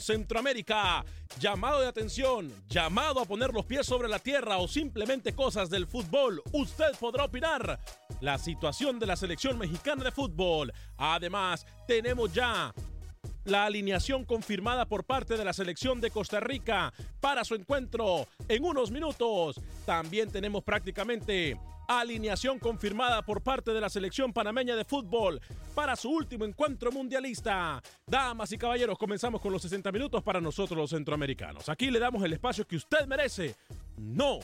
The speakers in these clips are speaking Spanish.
Centroamérica, llamado de atención, llamado a poner los pies sobre la tierra o simplemente cosas del fútbol, usted podrá opinar. La situación de la selección mexicana de fútbol. Además, tenemos ya la alineación confirmada por parte de la selección de Costa Rica para su encuentro en unos minutos. También tenemos prácticamente alineación confirmada por parte de la selección panameña de fútbol para su último encuentro mundialista. Damas y caballeros, comenzamos con los 60 minutos para nosotros los centroamericanos. Aquí le damos el espacio que usted merece. No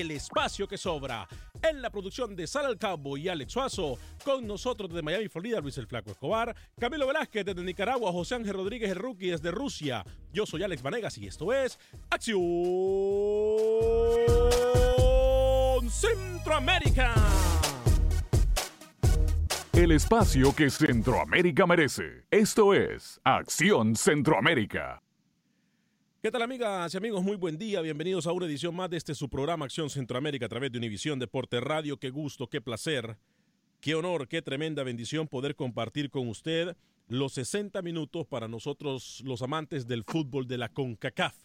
el espacio que sobra. En la producción de Sal al Cabo y Alex Suazo, con nosotros desde Miami, Florida, Luis el Flaco Escobar, Camilo Velázquez desde Nicaragua, José Ángel Rodríguez el Rookie desde Rusia. Yo soy Alex Vanegas y esto es Acción Centroamérica. El espacio que Centroamérica merece. Esto es Acción Centroamérica. ¿Qué tal amigas y amigos? Muy buen día. Bienvenidos a una edición más de este su programa Acción Centroamérica a través de Univisión Deporte Radio. Qué gusto, qué placer, qué honor, qué tremenda bendición poder compartir con usted los 60 minutos para nosotros los amantes del fútbol de la CONCACAF.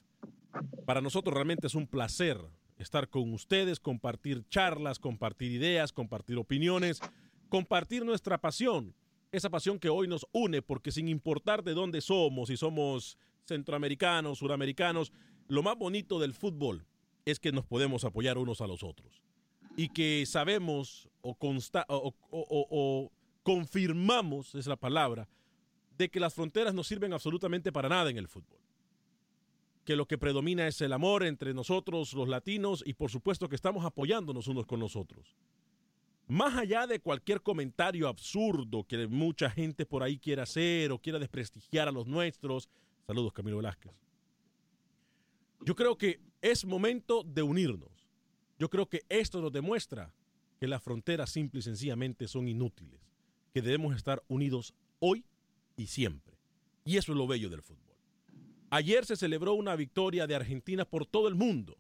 Para nosotros realmente es un placer estar con ustedes, compartir charlas, compartir ideas, compartir opiniones, compartir nuestra pasión, esa pasión que hoy nos une porque sin importar de dónde somos, si somos centroamericanos, suramericanos, lo más bonito del fútbol es que nos podemos apoyar unos a los otros y que sabemos o, consta o, o, confirmamos, es la palabra, de que las fronteras no sirven absolutamente para nada en el fútbol. Que lo que predomina es el amor entre nosotros, los latinos, y por supuesto que estamos apoyándonos unos con los otros. Más allá de cualquier comentario absurdo que mucha gente por ahí quiera hacer o quiera desprestigiar a los nuestros, Saludos, Camilo Velázquez. Yo creo que es momento de unirnos. Yo creo que esto nos demuestra que las fronteras simple y sencillamente son inútiles, que debemos estar unidos hoy y siempre. Y eso es lo bello del fútbol. Ayer se celebró una victoria de Argentina por todo el mundo.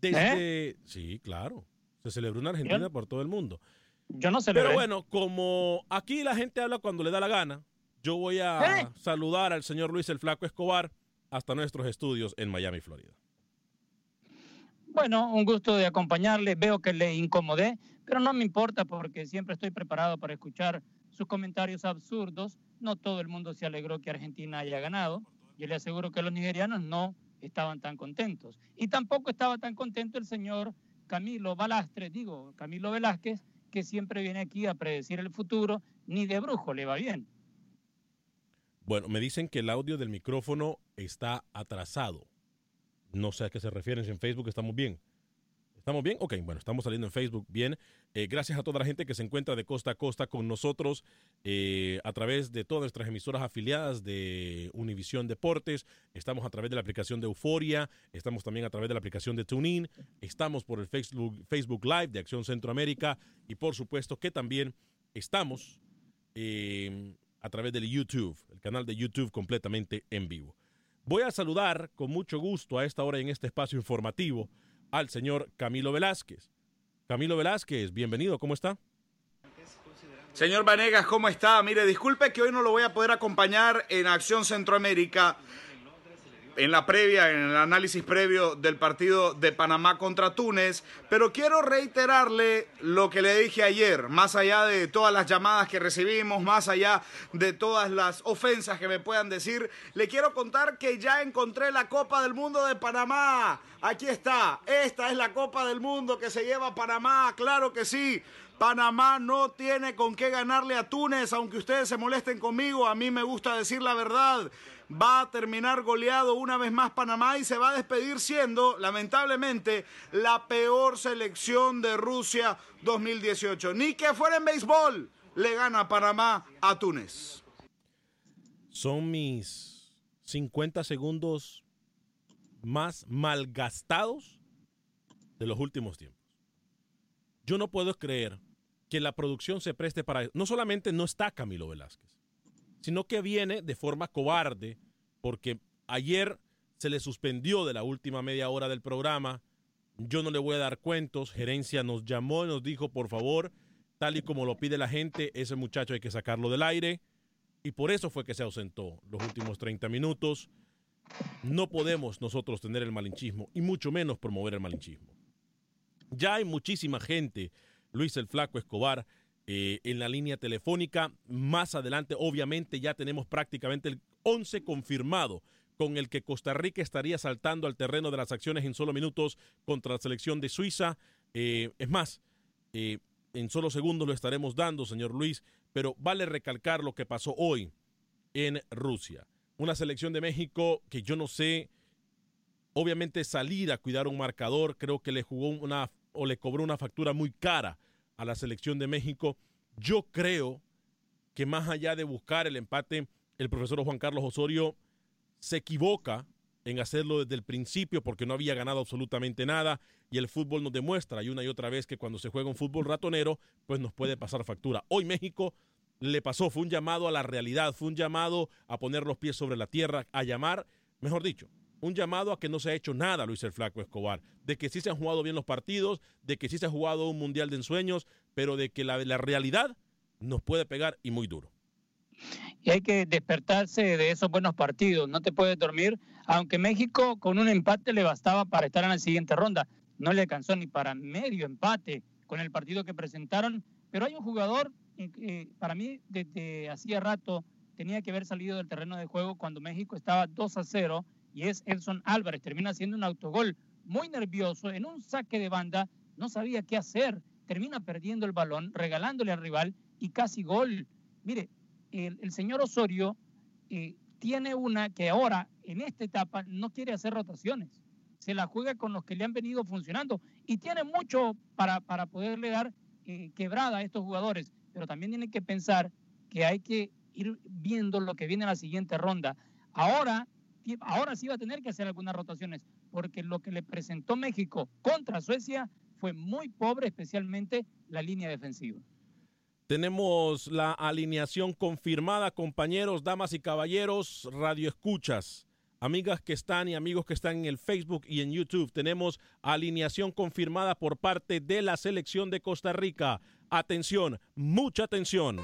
Desde... ¿Eh? Sí, claro. Se celebró una Argentina ¿Yo? por todo el mundo. Yo no celebré. Pero bueno, como aquí la gente habla cuando le da la gana, yo voy a ¿Eh? saludar al señor Luis el Flaco Escobar hasta nuestros estudios en Miami, Florida. Bueno, un gusto de acompañarle. Veo que le incomodé, pero no me importa porque siempre estoy preparado para escuchar sus comentarios absurdos. No todo el mundo se alegró que Argentina haya ganado. Yo le aseguro que los nigerianos no estaban tan contentos. Y tampoco estaba tan contento el señor Camilo Balastre, digo, Camilo Velázquez, que siempre viene aquí a predecir el futuro, ni de brujo le va bien. Bueno, me dicen que el audio del micrófono está atrasado. No sé a qué se refieren, si en Facebook estamos bien. ¿Estamos bien? Ok, bueno, estamos saliendo en Facebook bien. Eh, gracias a toda la gente que se encuentra de costa a costa con nosotros eh, a través de todas nuestras emisoras afiliadas de Univisión Deportes. Estamos a través de la aplicación de Euforia. Estamos también a través de la aplicación de TuneIn. Estamos por el Facebook, Live de Acción Centroamérica. Y por supuesto que también estamos eh, a través del YouTube, el canal de YouTube completamente en vivo. Voy a saludar con mucho gusto a esta hora en este espacio informativo al señor Camilo Velázquez. Camilo Velázquez, bienvenido, ¿cómo está? Señor Vanegas, ¿cómo está? Mire, disculpe que hoy no lo voy a poder acompañar en Acción Centroamérica en la previa, en el análisis previo del partido de Panamá contra Túnez, pero quiero reiterarle lo que le dije ayer, más allá de todas las llamadas que recibimos, más allá de todas las ofensas que me puedan decir, le quiero contar que ya encontré la Copa del Mundo de Panamá. Aquí está, esta es la Copa del Mundo que se lleva a Panamá, claro que sí. Panamá no tiene con qué ganarle a Túnez, aunque ustedes se molesten conmigo, a mí me gusta decir la verdad va a terminar goleado una vez más Panamá y se va a despedir siendo, lamentablemente, la peor selección de Rusia 2018. Ni que fuera en béisbol, le gana Panamá a Túnez. Son mis 50 segundos más malgastados de los últimos tiempos. Yo no puedo creer que la producción se preste para... No solamente no está Camilo Velázquez, sino que viene de forma cobarde, porque ayer se le suspendió de la última media hora del programa. Yo no le voy a dar cuentos. Gerencia nos llamó y nos dijo, por favor, tal y como lo pide la gente, ese muchacho hay que sacarlo del aire. Y por eso fue que se ausentó los últimos 30 minutos. No podemos nosotros tener el malinchismo y mucho menos promover el malinchismo. Ya hay muchísima gente, Luis el Flaco Escobar, eh, en la línea telefónica. Más adelante, obviamente, ya tenemos prácticamente el 11 confirmado con el que Costa Rica estaría saltando al terreno de las acciones en solo minutos contra la selección de Suiza. Eh, es más, eh, en solo segundos lo estaremos dando, señor Luis, pero vale recalcar lo que pasó hoy en Rusia. Una selección de México que yo no sé, obviamente salir a cuidar un marcador, creo que le jugó una o le cobró una factura muy cara a la selección de México. Yo creo que más allá de buscar el empate, el profesor Juan Carlos Osorio se equivoca en hacerlo desde el principio porque no había ganado absolutamente nada y el fútbol nos demuestra y una y otra vez que cuando se juega un fútbol ratonero pues nos puede pasar factura. Hoy México le pasó, fue un llamado a la realidad, fue un llamado a poner los pies sobre la tierra, a llamar, mejor dicho, un llamado a que no se ha hecho nada, Luis el Flaco Escobar, de que sí se han jugado bien los partidos, de que sí se ha jugado un mundial de ensueños, pero de que la, la realidad nos puede pegar y muy duro. Y hay que despertarse de esos buenos partidos, no te puedes dormir, aunque México con un empate le bastaba para estar en la siguiente ronda, no le alcanzó ni para medio empate con el partido que presentaron, pero hay un jugador, eh, para mí desde hacía rato tenía que haber salido del terreno de juego cuando México estaba 2 a 0 y es Elson Álvarez. Termina haciendo un autogol muy nervioso en un saque de banda, no sabía qué hacer, termina perdiendo el balón, regalándole al rival y casi gol. Mire, el, señor Osorio eh, tiene una que ahora, en esta etapa, no quiere hacer rotaciones. Se la juega con los que le han venido funcionando y tiene mucho para, para poderle dar eh, quebrada a estos jugadores, pero también tiene que pensar que hay que ir viendo lo que viene en la siguiente ronda. Ahora ahora sí va a tener que hacer algunas rotaciones, porque lo que le presentó México contra Suecia fue muy pobre, especialmente la línea defensiva. Tenemos la alineación confirmada, compañeros, damas y caballeros, radio escuchas, amigas que están y amigos que están en el Facebook y en YouTube. Tenemos alineación confirmada por parte de la selección de Costa Rica. Atención, mucha atención.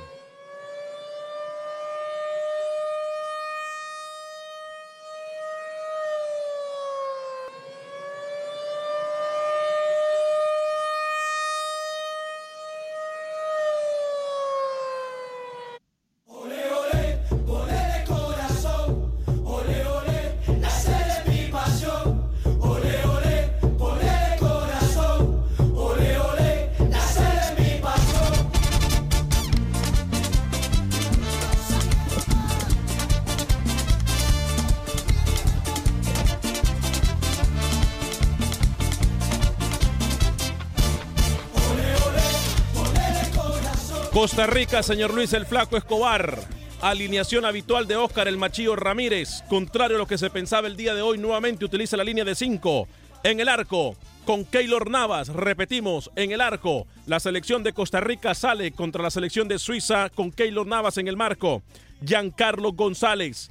Costa Rica, señor Luis el Flaco Escobar. Alineación habitual de Oscar el Machillo Ramírez. Contrario a lo que se pensaba el día de hoy, nuevamente utiliza la línea de 5. En el arco, con Keylor Navas. Repetimos, en el arco, la selección de Costa Rica sale contra la selección de Suiza con Keylor Navas en el marco. Giancarlo González,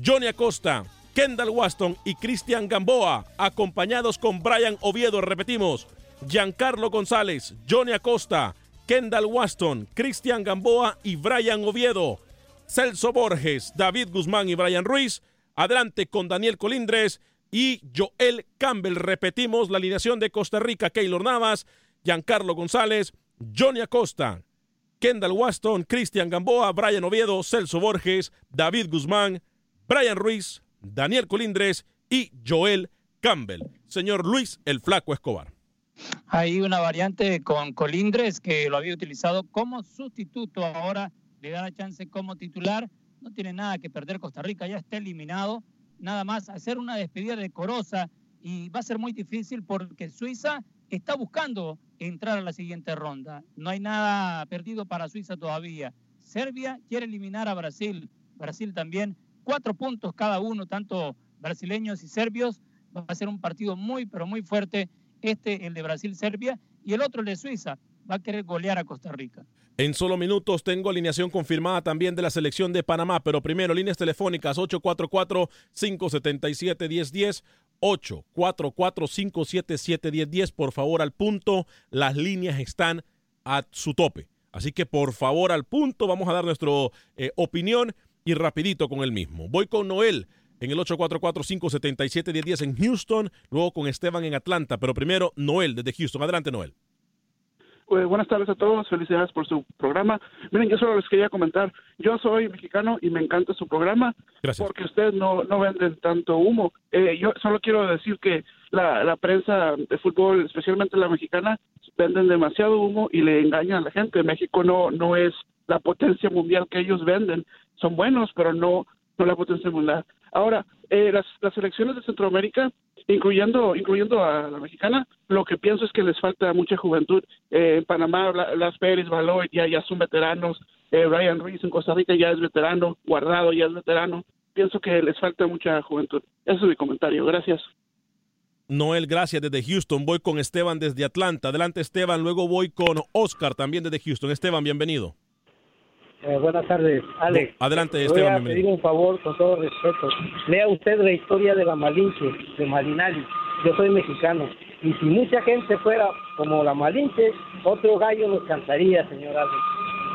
Johnny Acosta, Kendall Waston y Cristian Gamboa, acompañados con Brian Oviedo. Repetimos, Giancarlo González, Johnny Acosta, Kendall Waston, Cristian Gamboa y Brian Oviedo. Celso Borges, David Guzmán y Brian Ruiz. Adelante con Daniel Colindres y Joel Campbell. Repetimos la alineación de Costa Rica, Keylor Navas, Giancarlo González, Johnny Acosta, Kendall Waston, Cristian Gamboa, Brian Oviedo, Celso Borges, David Guzmán, Brian Ruiz, Daniel Colindres y Joel Campbell. Señor Luis el Flaco Escobar. Hay una variante con Colindres que lo había utilizado como sustituto. Ahora le da la chance como titular. No tiene nada que perder Costa Rica, ya está eliminado. Nada más hacer una despedida decorosa y va a ser muy difícil porque Suiza está buscando entrar a la siguiente ronda. No hay nada perdido para Suiza todavía. Serbia quiere eliminar a Brasil. Brasil también. Cuatro puntos cada uno, tanto brasileños y serbios. Va a ser un partido muy, pero muy fuerte este el de Brasil-Serbia, y el otro el de Suiza. Va a querer golear a Costa Rica. En solo minutos tengo alineación confirmada también de la selección de Panamá, pero primero líneas telefónicas 844-577-1010, 844-577-1010, por favor al punto, las líneas están a su tope. Así que por favor al punto, vamos a dar nuestra eh, opinión y rapidito con el mismo. Voy con Noel en el 844-577-1010 en Houston, luego con Esteban en Atlanta, pero primero Noel desde Houston. Adelante, Noel. Eh, buenas tardes a todos, felicidades por su programa. Miren, yo solo les quería comentar, yo soy mexicano y me encanta su programa Gracias. porque ustedes no, no venden tanto humo. Eh, yo solo quiero decir que la, la prensa de fútbol, especialmente la mexicana, venden demasiado humo y le engañan a la gente. México no, no es la potencia mundial que ellos venden. Son buenos, pero no, no la potencia mundial. Ahora, eh, las, las elecciones de Centroamérica, incluyendo, incluyendo a la mexicana, lo que pienso es que les falta mucha juventud. Eh, en Panamá, la- Las Pérez, Baloy ya, ya son veteranos. Eh, Ryan Ruiz en Costa Rica ya es veterano. Guardado ya es veterano. Pienso que les falta mucha juventud. Ese es mi comentario. Gracias. Noel, gracias desde Houston. Voy con Esteban desde Atlanta. Adelante, Esteban. Luego voy con Oscar también desde Houston. Esteban, bienvenido. Eh, buenas tardes, Alex. Adelante, Esteban, Voy a pedir un favor con todo respeto. Lea usted la historia de la Malinche, de Malinali. Yo soy mexicano. Y si mucha gente fuera como la Malinche, otro gallo nos cantaría, señor Alex.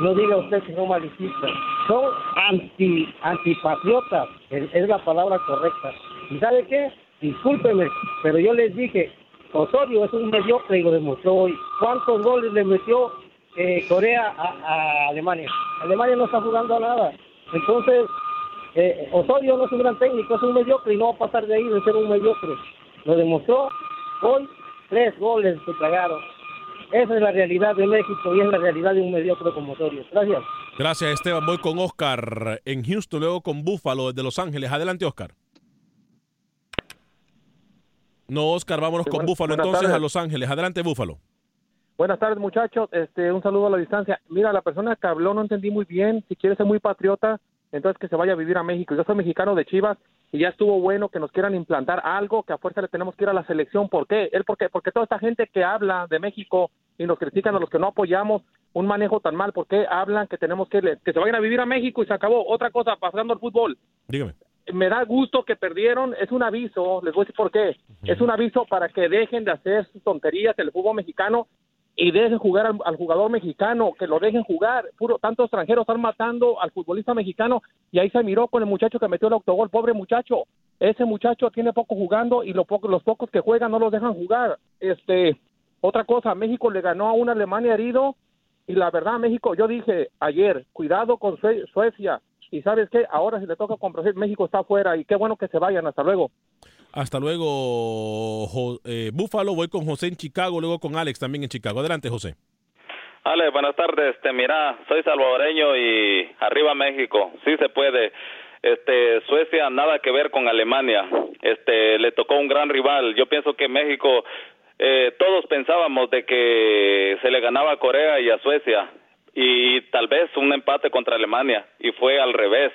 No diga usted que son malicistas. Son anti, antipatriotas. Es la palabra correcta. ¿Y sabe qué? Discúlpeme, pero yo les dije, Osorio es un mediocre y lo demostró hoy. ¿Cuántos goles le metió eh, Corea a, a Alemania? Alemania no está jugando a nada. Entonces, eh, Osorio no es un gran técnico, es un mediocre y no va a pasar de ahí de ser un mediocre. Lo demostró hoy, tres goles se tragaron. Esa es la realidad de México y es la realidad de un mediocre como Osorio. Gracias. Gracias, Esteban. Voy con Oscar en Houston, luego con Buffalo desde Los Ángeles. Adelante, Oscar. No, Oscar, vámonos Sí, con Búfalo entonces tardes. a Los Ángeles. Adelante, Búfalo. Buenas tardes, muchachos. Este, un saludo a la distancia. Mira, la persona que habló no entendí muy bien. Si quiere ser muy patriota, entonces que se vaya a vivir a México. Yo soy mexicano de Chivas y ya estuvo bueno que nos quieran implantar algo que a fuerza le tenemos que ir a la selección. ¿Por qué? Él, porque, porque toda esta gente que habla de México y nos critican a los que no apoyamos un manejo tan mal, ¿por qué hablan que tenemos que, que se vayan a vivir a México y se acabó? Otra cosa, pasando al fútbol. Dígame. me da gusto que perdieron, es un aviso, les voy a decir por qué, es un aviso para que dejen de hacer sus tonterías el fútbol mexicano y dejen jugar al, jugador mexicano, que lo dejen jugar, puro tantos extranjeros están matando al futbolista mexicano y ahí se miró con el muchacho que metió el autogol, pobre muchacho, ese muchacho tiene poco jugando y lo poco- los pocos que juegan no los dejan jugar, este, otra cosa, México le ganó a una Alemania herido y la verdad México, yo dije ayer, cuidado con Sue- Suecia, y sabes qué, ahora si le toca con Brasil, México está afuera y qué bueno que se vayan, hasta luego. Hasta luego, Jo- eh, Búfalo. Voy con José en Chicago, luego con Alex también en Chicago. Adelante, José. Ale, buenas tardes. Este, mira, soy salvadoreño y arriba México. Sí se puede. Este, Suecia nada que ver con Alemania. Este, le tocó un gran rival. Yo pienso que México eh, todos pensábamos de que se le ganaba a Corea y a Suecia. y tal vez un empate contra Alemania y fue al revés.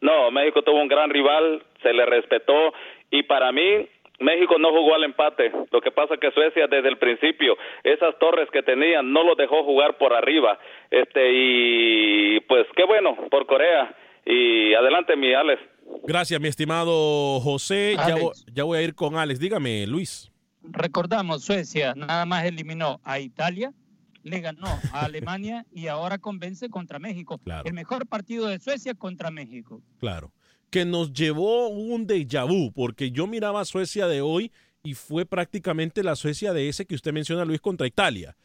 No, México tuvo un gran rival, se le respetó y para mí México no jugó al empate. Lo que pasa que Suecia desde el principio esas torres que tenían no los dejó jugar por arriba. Este y pues qué bueno por Corea y adelante mi Alex. Gracias mi estimado José. Ya, ya voy a ir con Alex. Dígame Luis. Recordamos Suecia nada más eliminó a Italia, le ganó a Alemania y ahora convence contra México. El mejor partido de Suecia contra México. Claro. Que nos llevó un déjà vu, porque yo miraba a Suecia de hoy y fue prácticamente la Suecia de ese que usted menciona, Luis, contra Italia.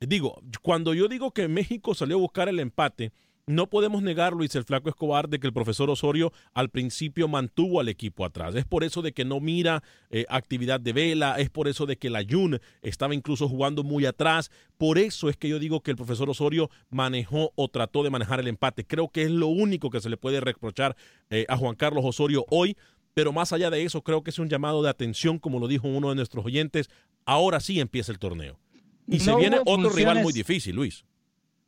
Digo, cuando yo digo que México salió a buscar el empate, no podemos negar, Luis el Flaco Escobar, de que el profesor Osorio al principio mantuvo al equipo atrás. Es por eso de que no mira eh, actividad de vela, es por eso de que la Jun estaba incluso jugando muy atrás. Por eso es que yo digo que el profesor Osorio manejó o trató de manejar el empate. Creo que es lo único que se le puede reprochar eh, a Juan Carlos Osorio hoy. Pero más allá de eso, creo que es un llamado de atención, como lo dijo uno de nuestros oyentes. Ahora sí empieza el torneo. Y se viene otro rival muy difícil, Luis.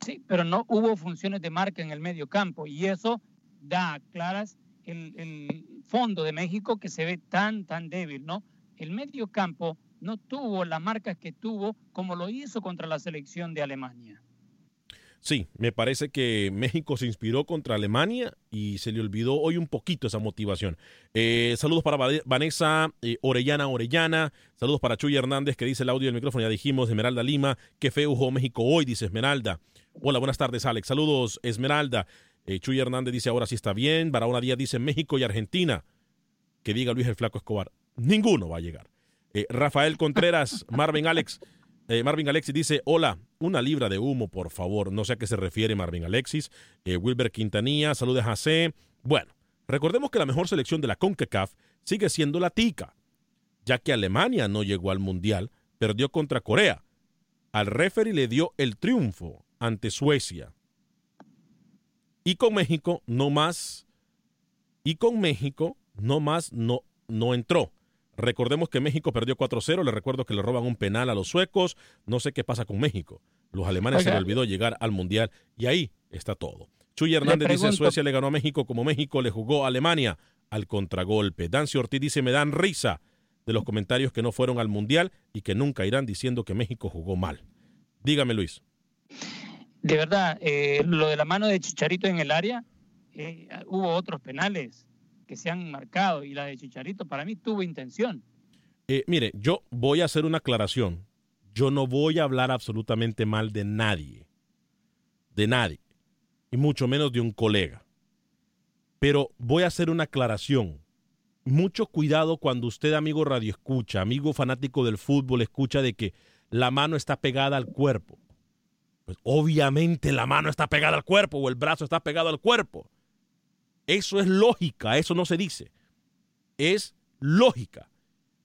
Sí, pero no hubo funciones de marca en el medio campo y eso da claras el, el fondo de México que se ve tan, tan débil, ¿no? El medio campo no tuvo las marcas que tuvo como lo hizo contra la selección de Alemania. Sí, me parece que México se inspiró contra Alemania y se le olvidó hoy un poquito esa motivación. Eh, saludos para Vanessa eh, Orellana Orellana, saludos para Chuy Hernández que dice el audio del micrófono, ya dijimos, Esmeralda Lima, qué feo jugó México hoy, dice Esmeralda. Hola, buenas tardes, Alex. Saludos, Esmeralda. Eh, Chuy Hernández dice ahora sí está bien. Barahona Díaz dice México y Argentina. Que diga Luis el Flaco Escobar. Ninguno va a llegar. Eh, Rafael Contreras, Marvin Alex. Marvin Alexis dice, hola, una libra de humo, por favor. No sé a qué se refiere Marvin Alexis. Wilber Quintanilla, saludos a C. Bueno, recordemos que la mejor selección de la CONCACAF sigue siendo la TICA, ya que Alemania no llegó al Mundial, perdió contra Corea. Al referee le dio el triunfo ante Suecia. Y con México no más. Y con México no más no, no entró. Recordemos que México perdió 4-0. Le recuerdo que le roban un penal a los suecos. No sé qué pasa con México. Los alemanes se le olvidó llegar al Mundial y ahí está todo. Chuy Hernández dice Suecia le ganó a México como México le jugó a Alemania al contragolpe. Dancio Ortiz dice me dan risa de los comentarios que no fueron al Mundial y que nunca irán diciendo que México jugó mal. Dígame Luis de verdad, eh, lo de la mano de Chicharito en el área, eh, hubo otros penales que se han marcado y la de Chicharito para mí tuvo intención. Eh, mire, yo voy a hacer una aclaración. Yo no voy a hablar absolutamente mal de nadie, de nadie, y mucho menos de un colega. Pero voy a hacer una aclaración. Mucho cuidado cuando usted, amigo radio escucha, amigo fanático del fútbol, escucha de que la mano está pegada al cuerpo. Pues, obviamente la mano está pegada al cuerpo o el brazo está pegado al cuerpo. Eso es lógica, eso no se dice. Es lógica.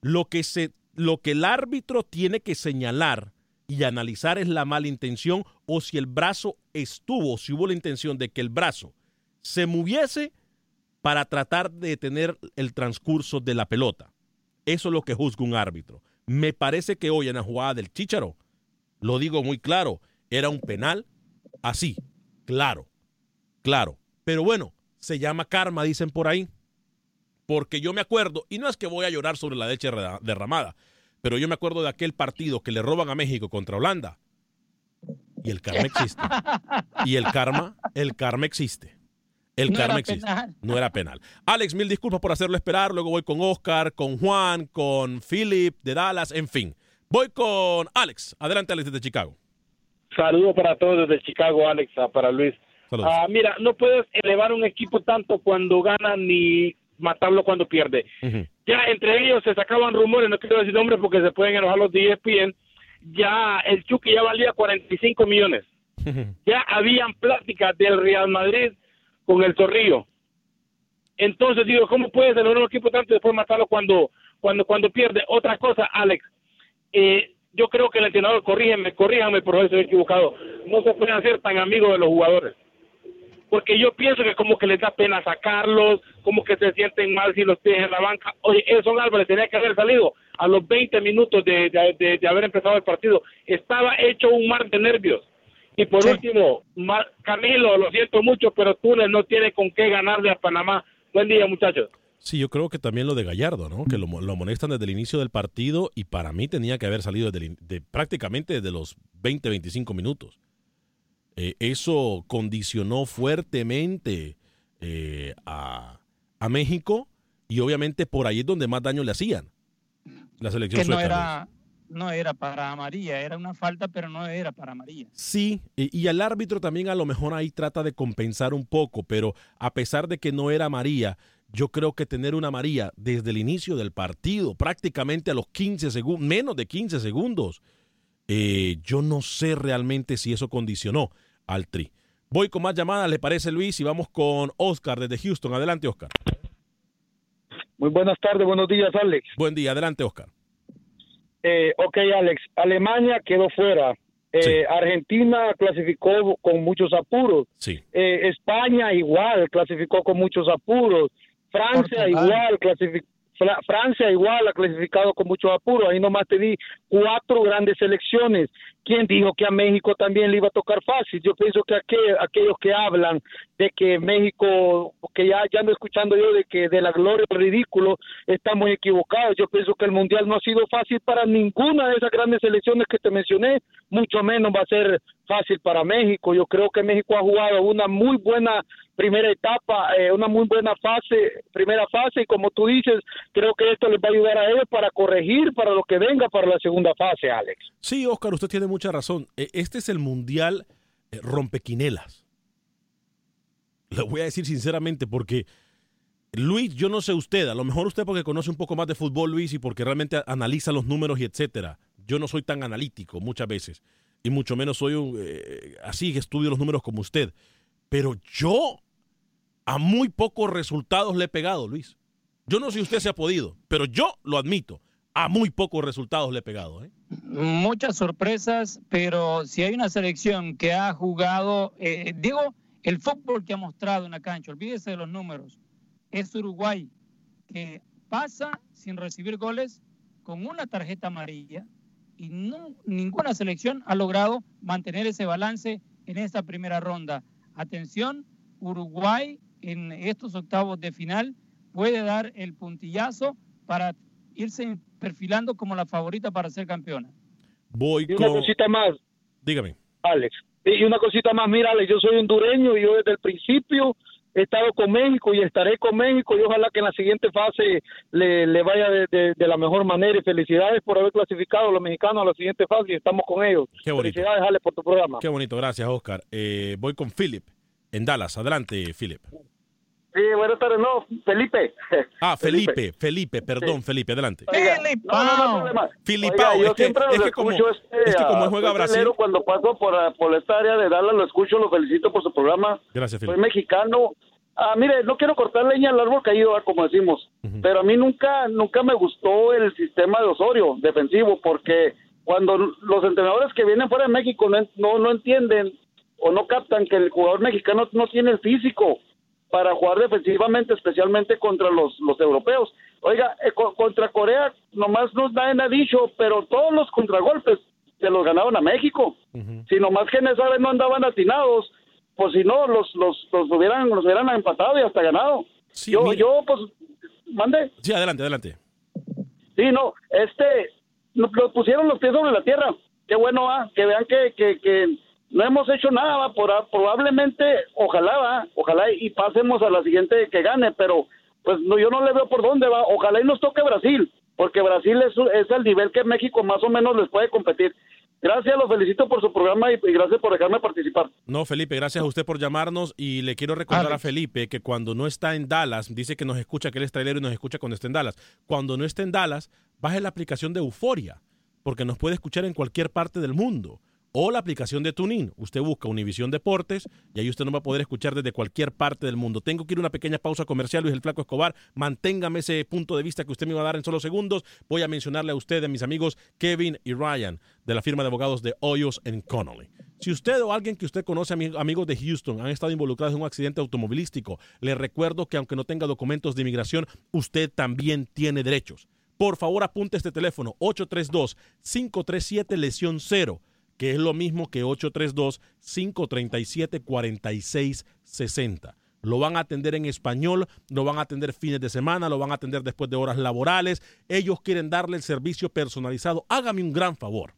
Lo que, se, lo que el árbitro tiene que señalar y analizar es la mala intención o si el brazo estuvo, si hubo la intención de que el brazo se moviese para tratar de detener el transcurso de la pelota. Eso es lo que juzga un árbitro. Me parece que hoy en la jugada del Chicharo, lo digo muy claro, era un penal así, claro, claro. Pero bueno, se llama karma, dicen por ahí. Porque yo me acuerdo, y no es que voy a llorar sobre la leche derramada, pero yo me acuerdo de aquel partido que le roban a México contra Holanda. Y el karma existe. Y el karma, el karma existe. El karma existe. No era penal. Alex, mil disculpas por hacerlo esperar. Luego voy con Oscar, con Juan, con Philip de Dallas, en fin. Voy con Alex. Adelante, Alex, desde Chicago. Saludos para todos desde Chicago, Alex, para Luis. Ah, mira, no puedes elevar un equipo tanto cuando gana ni matarlo cuando pierde. Ya entre ellos se sacaban rumores, no quiero decir nombres porque se pueden enojar los de ESPN, ya el Chucky ya valía 45 millones. Ya habían pláticas del Real Madrid con el Torrillo. Entonces digo, ¿cómo puedes elevar un equipo tanto y después matarlo cuando cuando cuando pierde? Otra cosa, Alex, eh, yo creo que el entrenador, corrígeme, corríjame por favor estoy equivocado, no se pueden hacer tan amigos de los jugadores. Porque yo pienso que como que les da pena sacarlos, como que se sienten mal si los tienen en la banca. Oye, Edson Álvarez tenía que haber salido a los 20 minutos de, de, haber empezado el partido. Estaba hecho un mar de nervios. Y por último, Camilo, lo siento mucho, pero Túnez no tiene con qué ganarle a Panamá. Buen día, muchachos. Sí, yo creo que también lo de Gallardo, ¿no? Que lo, lo amonestan desde el inicio del partido y para mí tenía que haber salido de prácticamente desde los 20, 25 minutos. Eh, eso condicionó fuertemente eh, a, México y obviamente por ahí es donde más daño le hacían. La selección que no era, no era para María, era una falta, pero no era para María. Sí, y, y, el árbitro también a lo mejor ahí trata de compensar un poco, pero a pesar de que no era María, yo creo que tener una María desde el inicio del partido, prácticamente a los 15 segundos, menos de 15 segundos, eh, yo no sé realmente si eso condicionó al Tri. Voy con más llamadas, ¿le parece Luis? Y vamos con Oscar desde Houston. Adelante, Oscar. Muy buenas tardes, buenos días, Alex. Buen día, adelante, Oscar. Eh, ok, Alex. Alemania quedó fuera. Eh, Argentina clasificó con muchos apuros. Sí. Eh, España igual clasificó con muchos apuros. Francia igual clasificó Francia igual ha clasificado con mucho apuro, ahí nomás te di cuatro grandes selecciones. ¿Quién dijo que a México también le iba a tocar fácil? Yo pienso que aquellos que hablan de que México, que ya, ya ando escuchando yo de que de la gloria el ridículo, están muy equivocados. Yo pienso que el Mundial no ha sido fácil para ninguna de esas grandes selecciones que te mencioné, mucho menos va a ser fácil para México. Yo creo que México ha jugado una muy buena primera etapa, eh, una muy buena fase, primera fase, y como tú dices, creo que esto les va a ayudar a ellos para corregir para lo que venga para la segunda fase, Alex. Sí, Oscar, usted tiene mucha razón. E, este es el mundial eh, rompequinelas. Lo voy a decir sinceramente porque Luis, yo no sé usted, a lo mejor usted porque conoce un poco más de fútbol, Luis, y porque realmente analiza los números y etcétera. Yo no soy tan analítico muchas veces, y mucho menos soy un, eh, así que estudio los números como usted. Pero yo a muy pocos resultados le he pegado, Luis. Yo no sé si usted se ha podido, pero yo lo admito. A muy pocos resultados le he pegado. ¿eh? Muchas sorpresas, pero si hay una selección que ha jugado, eh, digo, el fútbol que ha mostrado en la cancha, olvídese de los números, es Uruguay, que pasa sin recibir goles con una tarjeta amarilla y ninguna selección ha logrado mantener ese balance en esta primera ronda. Atención, Uruguay en estos octavos de final puede dar el puntillazo para irse perfilando como la favorita para ser campeona. Voy y una cosita más. Dígame. Alex. Y una cosita más, mira, Alex, yo soy hondureño y yo desde el principio he estado con México y estaré con México y ojalá que en la siguiente fase le, vaya de, la mejor manera y felicidades por haber clasificado a los mexicanos a la siguiente fase y estamos con ellos. Qué bonito. Felicidades, Ale, por tu programa. Qué bonito, gracias, Oscar. Eh, voy con Philip en Dallas. Adelante, Philip. Sí, buenas tardes, no, Felipe. Ah, Felipe, Felipe, perdón, Felipe, adelante. Felipe, no, no, no, Filipao, yo es que, siempre es los que como, escucho este, es que como a juega Brasil. Cuando paso por, por esta área de Dallas, lo escucho, lo felicito por su programa. Gracias, Felipe. Soy mexicano. Ah, mire, no quiero cortar leña al árbol caído, ah, como decimos, pero a mí nunca, nunca me gustó el sistema de Osorio defensivo, porque cuando los entrenadores que vienen fuera de México no, no, no entienden o no captan que el jugador mexicano no tiene el físico para jugar defensivamente, especialmente contra los, los europeos. Oiga, eh, contra Corea nomás nos nadie ha dicho, pero todos los contragolpes se los ganaron a México. Si nomás que en esa vez no andaban atinados, pues si no, los, los, los, hubieran, los hubieran empatado y hasta ganado. yo, yo, pues, mande. Sí, adelante, adelante. Sí, no, este, nos pusieron los pies sobre la tierra. Qué bueno, ah, que vean que, que, que no hemos hecho nada, por, probablemente, ojalá, va, ojalá y pasemos a la siguiente que gane, pero pues no, yo no le veo por dónde va, ojalá y nos toque Brasil, porque Brasil es, es el nivel que México más o menos les puede competir. Gracias, lo felicito por su programa y, gracias por dejarme participar. No, Felipe, gracias a usted por llamarnos y le quiero recordar a Felipe que cuando no está en Dallas, dice que nos escucha, que él es trailero y nos escucha cuando está en Dallas. Cuando no está en Dallas, baje la aplicación de Euforia, porque nos puede escuchar en cualquier parte del mundo o la aplicación de TuneIn. Usted busca Univisión Deportes y ahí usted nos va a poder escuchar desde cualquier parte del mundo. Tengo que ir a una pequeña pausa comercial, Luis el Flaco Escobar. Manténgame ese punto de vista que usted me va a dar en solo segundos. Voy a mencionarle a usted, a mis amigos Kevin y Ryan, de la firma de abogados de Hoyos Connolly. Si usted o alguien que usted conoce, amigos de Houston, han estado involucrados en un accidente automovilístico, le recuerdo que aunque no tenga documentos de inmigración, usted también tiene derechos. Por favor, apunte este teléfono 832-537 lesión 0 que es lo mismo que 832-537-4660. Lo van a atender en español, lo van a atender fines de semana, lo van a atender después de horas laborales. Ellos quieren darle el servicio personalizado. Hágame un gran favor.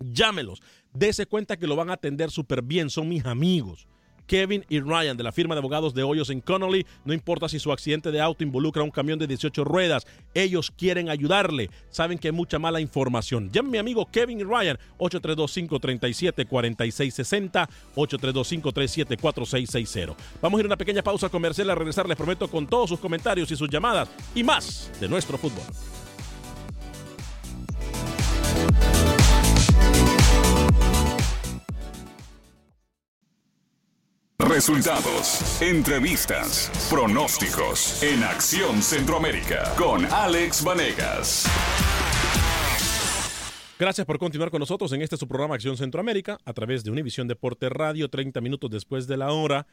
Llámelos. Dese cuenta que lo van a atender súper bien. Son mis amigos. Kevin y Ryan de la firma de abogados de Hoyos en Connolly. No importa si su accidente de auto involucra un camión de 18 ruedas, ellos quieren ayudarle. Saben que hay mucha mala información. Llame mi amigo Kevin y Ryan, 832-537-4660, 832-537-4660. Vamos a ir a una pequeña pausa comercial a regresar, les prometo, con todos sus comentarios y sus llamadas y más de nuestro fútbol. Resultados, entrevistas, pronósticos en Acción Centroamérica con Alex Vanegas. Gracias por continuar con nosotros en este su programa Acción Centroamérica a través de Univisión Deporte Radio, 30 minutos después de la hora.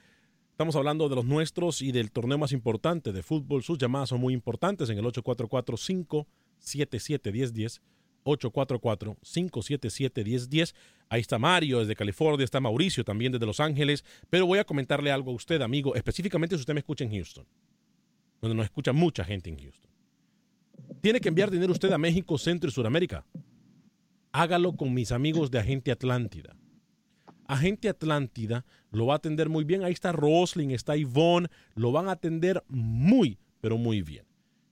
Estamos hablando de los nuestros y del torneo más importante de fútbol. Sus llamadas son muy importantes en el 844-577-1010. 844-577-1010. Ahí está Mario desde California, está Mauricio también desde Los Ángeles. Pero voy a comentarle algo a usted, amigo, específicamente si usted me escucha en Houston, donde nos escucha mucha gente en Houston. Tiene que enviar dinero usted a México, Centro y Sudamérica. Hágalo con mis amigos de Agente Atlántida. Agente Atlántida lo va a atender muy bien. Ahí está Roslin, está Yvonne. Lo van a atender muy, pero muy bien.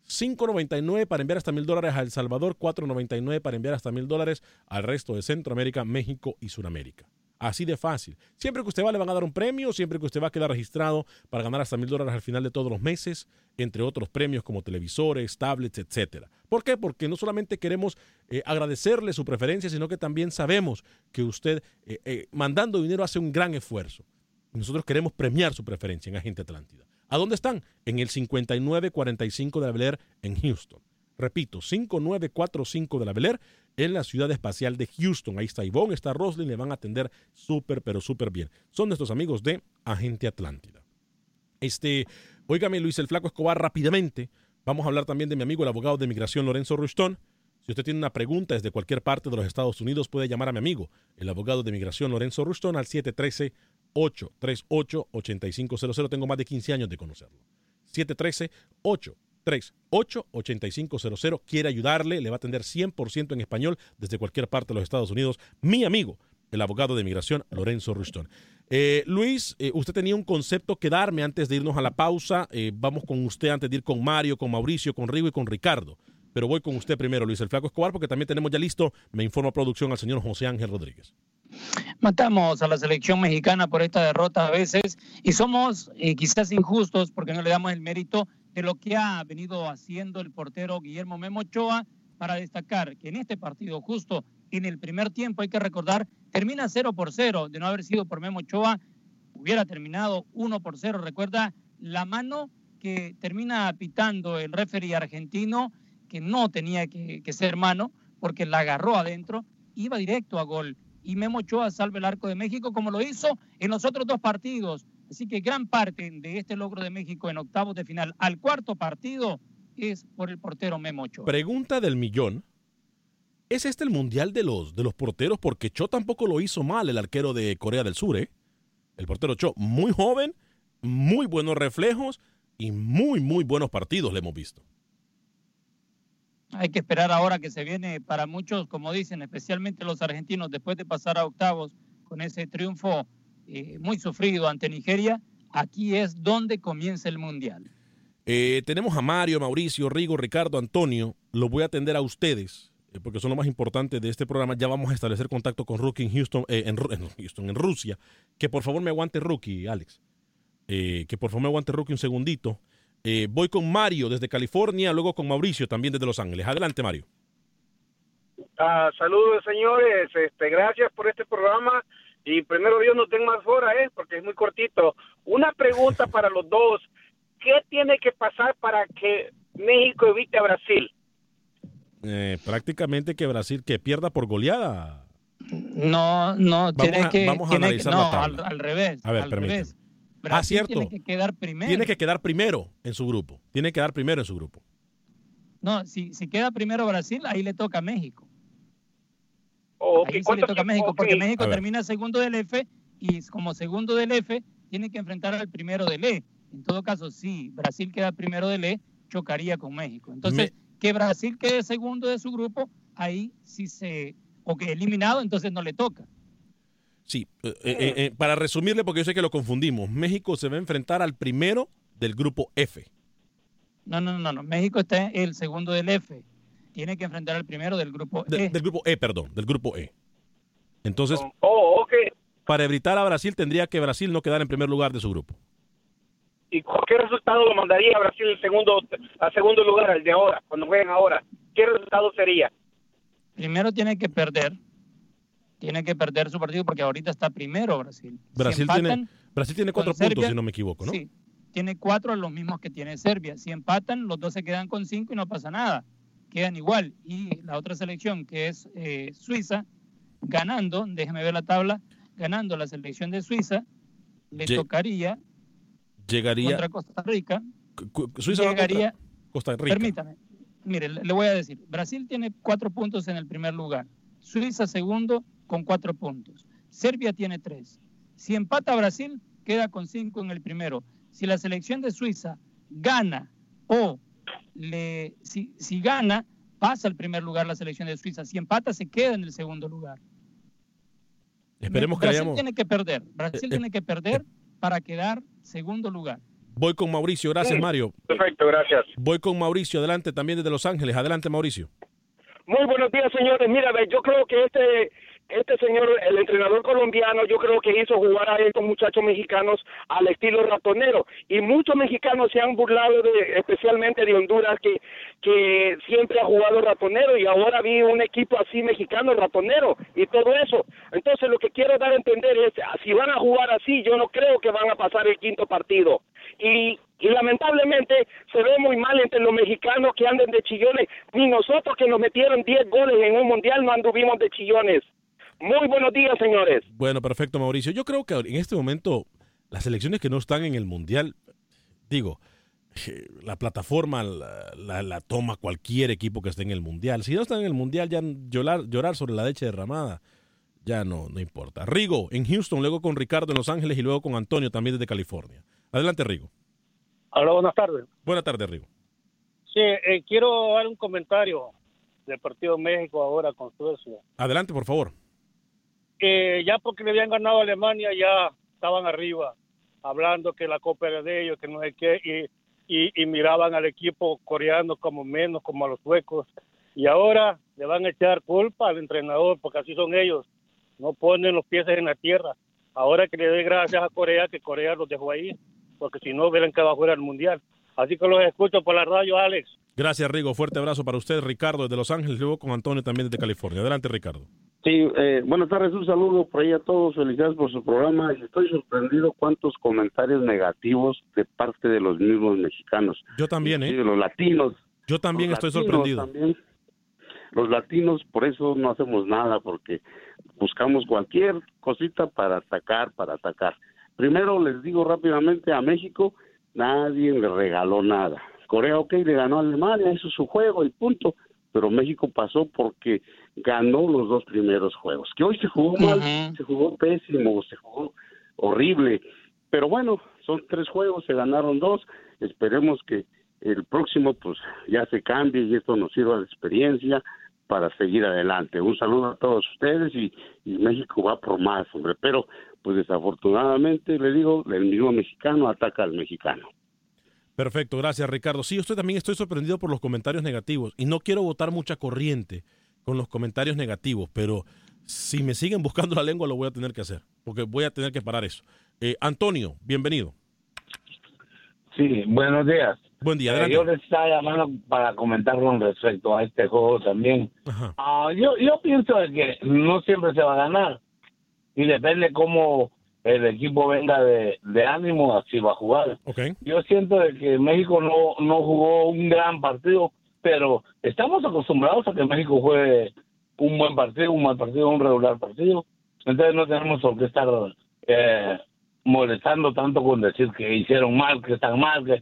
5.99 para enviar hasta mil dólares a El Salvador, 4.99 para enviar hasta mil dólares al resto de Centroamérica, México y Sudamérica. Así de fácil. Siempre que usted va le van a dar un premio, siempre que usted va a quedar registrado para ganar hasta mil dólares al final de todos los meses, entre otros premios como televisores, tablets, etc. ¿Por qué? Porque no solamente queremos eh, agradecerle su preferencia, sino que también sabemos que usted eh, eh, mandando dinero hace un gran esfuerzo. Nosotros queremos premiar su preferencia en Agente Atlántida. ¿A dónde están? En el 5945 de la Bel en Houston. Repito, 5945 de la Bel en la ciudad espacial de Houston. Ahí está Ivonne, está Roslyn, le van a atender súper, pero súper bien. Son nuestros amigos de Agente Atlántida. Este, óigame Luis el Flaco Escobar, rápidamente. Vamos a hablar también de mi amigo el abogado de migración Lorenzo Ruston. Si usted tiene una pregunta desde cualquier parte de los Estados Unidos, puede llamar a mi amigo, el abogado de migración Lorenzo Ruston, al 713 838-8500. Tengo más de 15 años de conocerlo. 713-838-8500. Quiere ayudarle, le va a atender 100% en español desde cualquier parte de los Estados Unidos. Mi amigo, el abogado de migración, Lorenzo Ruston. Eh, Luis, eh, usted tenía un concepto que darme antes de irnos a la pausa. Eh, vamos con usted antes de ir con Mario, con Mauricio, con Rigo y con Ricardo. Pero voy con usted primero, Luis el Flaco Escobar, porque también tenemos ya listo, me informa producción al señor José Ángel Rodríguez. Matamos a la selección mexicana por esta derrota a veces y somos eh, quizás injustos porque no le damos el mérito de lo que ha venido haciendo el portero Guillermo Memo Ochoa para destacar que en este partido justo en el primer tiempo hay que recordar termina 0 por 0 de no haber sido por Memo Ochoa. Hubiera terminado 1 por 0 recuerda la mano que termina pitando el referee argentino que no tenía que ser mano porque la agarró adentro. Iba directo a gol y Memo Ochoa salve el arco de México como lo hizo en los otros dos partidos. Así que gran parte de este logro de México en octavos de final al cuarto partido es por el portero Memo Ochoa. Pregunta del millón. ¿Es este el mundial de los, de los porteros? Porque Cho tampoco lo hizo mal, el arquero de Corea del Sur, ¿eh? El portero Cho, muy joven, muy buenos reflejos y muy, muy buenos partidos le hemos visto. Hay que esperar ahora que se viene para muchos, como dicen, especialmente los argentinos, después de pasar a octavos con ese triunfo eh, muy sufrido ante Nigeria, aquí es donde comienza el Mundial. Eh, tenemos a Mario, Mauricio, Rigo, Ricardo, Antonio. Los voy a atender a ustedes eh, porque son lo más importante de este programa. Ya vamos a establecer contacto con Rookie en Houston, en, Houston, en Rusia. Que por favor me aguante Rookie, Alex. que por favor me aguante Rookie un segundito. Eh, voy con Mario desde California, luego con Mauricio también desde Los Ángeles. Adelante, Mario. Ah, saludos, señores. Este, gracias por este programa. Y primero Dios no tengo más hora, ¿eh? porque es muy cortito. Una pregunta para los dos. ¿Qué tiene que pasar para que México evite a Brasil? Eh, prácticamente que Brasil que pierda por goleada. No, no, tiene que, vamos a analizar no, la tabla. Al, al, revés. A ver, al permíteme. revés. Ah, cierto. Tiene que quedar primero. Tiene que quedar primero en su grupo. Tiene que quedar primero en su grupo. No, si, si queda primero Brasil, ahí le toca a México. Oh, Ahí sí le toca a México, porque México termina segundo del F y como segundo del F tiene que enfrentar al primero del E. En todo caso, si Brasil queda primero del E, chocaría con México. Entonces, que Brasil quede segundo de su grupo, ahí sí se, o que eliminado, entonces no le toca. Sí, eh, eh, eh, para resumirle, porque yo sé que lo confundimos, México se va a enfrentar al primero del grupo F. No, no, no, no. México está el segundo del F. Tiene que enfrentar al primero del grupo E. Del grupo E, perdón, del grupo E. Entonces, oh, para evitar a Brasil, tendría que Brasil no quedar en primer lugar de su grupo. ¿Y qué resultado lo mandaría a Brasil el segundo, a segundo lugar, el de ahora, cuando jueguen ahora? ¿Qué resultado sería? Primero tiene que perder. Tiene que perder su partido porque ahorita está primero Brasil. Brasil, tiene, Brasil tiene cuatro puntos, si no me equivoco, ¿no? Sí, tiene cuatro, los mismos que tiene Serbia. Si empatan, los dos se quedan con cinco y no pasa nada. Quedan igual. Y la otra selección, que es eh, Suiza, ganando, déjeme ver la tabla, ganando la selección de Suiza, le tocaría llegaría contra Costa Rica. Suiza llegaría, Costa Rica. Permítame. Mire, le voy a decir, Brasil tiene cuatro puntos en el primer lugar, Suiza segundo con cuatro puntos, Serbia tiene tres. Si empata Brasil, queda con cinco en el primero. Si la selección de Suiza gana o le, si, si gana, pasa al primer lugar la selección de Suiza. Si empata, se queda en el segundo lugar. Esperemos que Brasil tiene que perder. Brasil eh, tiene que perder eh. para quedar segundo lugar. Voy con Mauricio. Gracias, Mario. Perfecto, gracias. Voy con Mauricio. Adelante, también desde Los Ángeles. Adelante, Mauricio. Muy buenos días, señores. Mira, yo creo que este este señor, el entrenador colombiano, yo creo que hizo jugar a estos muchachos mexicanos al estilo ratonero. Y muchos mexicanos se han burlado, de, especialmente de Honduras, que, que siempre ha jugado ratonero y ahora vi un equipo así mexicano ratonero y todo eso. Entonces, lo que quiero dar a entender es, si van a jugar así, yo no creo que van a pasar el quinto partido. Y y lamentablemente se ve muy mal entre los mexicanos que anden de chillones, ni nosotros que nos metieron 10 goles en un mundial no anduvimos de chillones. Muy buenos días, señores. Bueno, perfecto, Mauricio. Yo creo que en este momento las elecciones que no están en el Mundial, digo, la plataforma la, toma cualquier equipo que esté en el Mundial. Si no están en el Mundial, ya llorar, llorar sobre la leche derramada, ya no, no importa. Rigo, en Houston, luego con Ricardo en Los Ángeles y luego con Antonio también desde California. Adelante, Rigo. Hola, buenas tardes. Buenas tardes, Rigo. Sí, eh, quiero dar un comentario del partido México ahora con Suecia. Adelante, por favor que ya porque le habían ganado a Alemania ya estaban arriba, hablando que la copa era de ellos, que no sé qué, y, y, miraban al equipo coreano como menos, como a los suecos. Y ahora le van a echar culpa al entrenador, porque así son ellos, no ponen los pies en la tierra. Ahora que le dé gracias a Corea, que Corea los dejó ahí, porque si no hubieran quedado fuera del Mundial. Así que los escucho por la radio, Alex. Gracias, Rigo. Fuerte abrazo para usted, Ricardo, desde Los Ángeles, luego con Antonio también desde California. Adelante, Ricardo. Sí, eh, buenas tardes, un saludo por ahí a todos, felicidades por su programa. Estoy sorprendido cuántos comentarios negativos de parte de los mismos mexicanos. Yo también, ¿eh? De los latinos. Yo también estoy sorprendido. Los latinos, por eso no hacemos nada, porque buscamos cualquier cosita para atacar, para atacar. Primero les digo rápidamente a México, nadie le regaló nada. Corea, ok, le ganó a Alemania, hizo su juego y punto pero México pasó porque ganó los dos primeros juegos. Que hoy se jugó mal, se jugó pésimo, se jugó horrible, pero bueno, son tres juegos, se ganaron dos, esperemos que el próximo pues ya se cambie y esto nos sirva de experiencia para seguir adelante. Un saludo a todos ustedes y, y México va por más, hombre, pero pues desafortunadamente le digo, el mismo mexicano ataca al mexicano. Perfecto, gracias Ricardo. Sí, yo también estoy sorprendido por los comentarios negativos y no quiero votar mucha corriente con los comentarios negativos, pero si me siguen buscando la lengua lo voy a tener que hacer, porque voy a tener que parar eso. Eh, Antonio, bienvenido. Sí, buenos días. Buen día. Eh, yo les estaba llamando para comentar con respecto a este juego también. Ah, yo, yo pienso que no siempre se va a ganar y depende cómo el equipo venga de, ánimo, así va a jugar. Yo siento de que México no, no jugó un gran partido, pero estamos acostumbrados a que México juegue un buen partido, un mal partido, un regular partido. Entonces no tenemos por qué estar eh, molestando tanto con decir que hicieron mal, que están mal, que,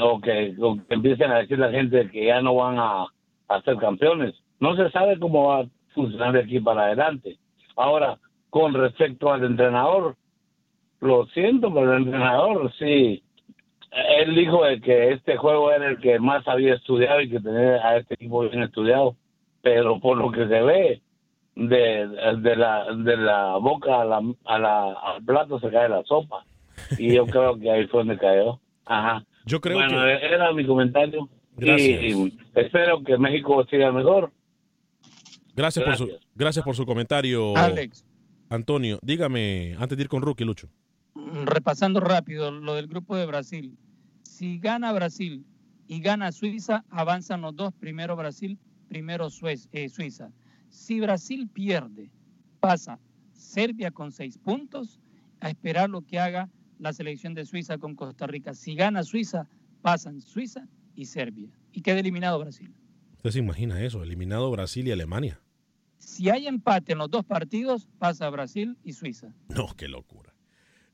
o que, empiecen a decir la gente que ya no van a, a ser campeones. No se sabe cómo va a funcionar de aquí para adelante. Ahora, con respecto al entrenador, lo siento, pero el entrenador sí. Él dijo que este juego era el que más había estudiado y que tenía a este equipo bien estudiado, pero por lo que se ve, de, de, la, de la boca a la, a la, al plato se cae la sopa. Y yo creo que ahí fue donde cayó. Ajá. Yo creo bueno, que... era mi comentario. Gracias. Y espero que México siga mejor. Gracias, Por, su, Gracias. gracias por su comentario, Alex. Antonio. Dígame, antes de ir con Rookie, Lucho. Repasando rápido lo del grupo de Brasil. Si gana Brasil y gana Suiza, avanzan los dos, primero Brasil, primero eh, Suiza. Si Brasil pierde, pasa Serbia con seis puntos, a esperar lo que haga la selección de Suiza con Costa Rica. Si gana Suiza, pasan Suiza y Serbia. Y queda eliminado Brasil. Usted se imagina eso, eliminado Brasil y Alemania. Si hay empate en los dos partidos, pasa Brasil y Suiza. No, qué locura.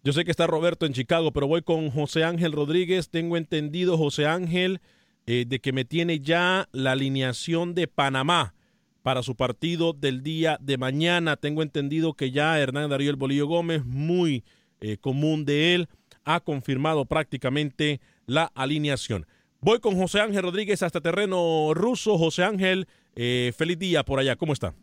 Yo sé que está Roberto en Chicago, pero voy con José Ángel Rodríguez. Tengo entendido, José Ángel, eh, de que me tiene ya la alineación de Panamá para su partido del día de mañana. Tengo entendido que ya Hernán Darío El Bolillo Gómez, muy eh, común de él, ha confirmado prácticamente la alineación. Voy con José Ángel Rodríguez hasta terreno ruso. José Ángel, eh, feliz día por allá. ¿Cómo está?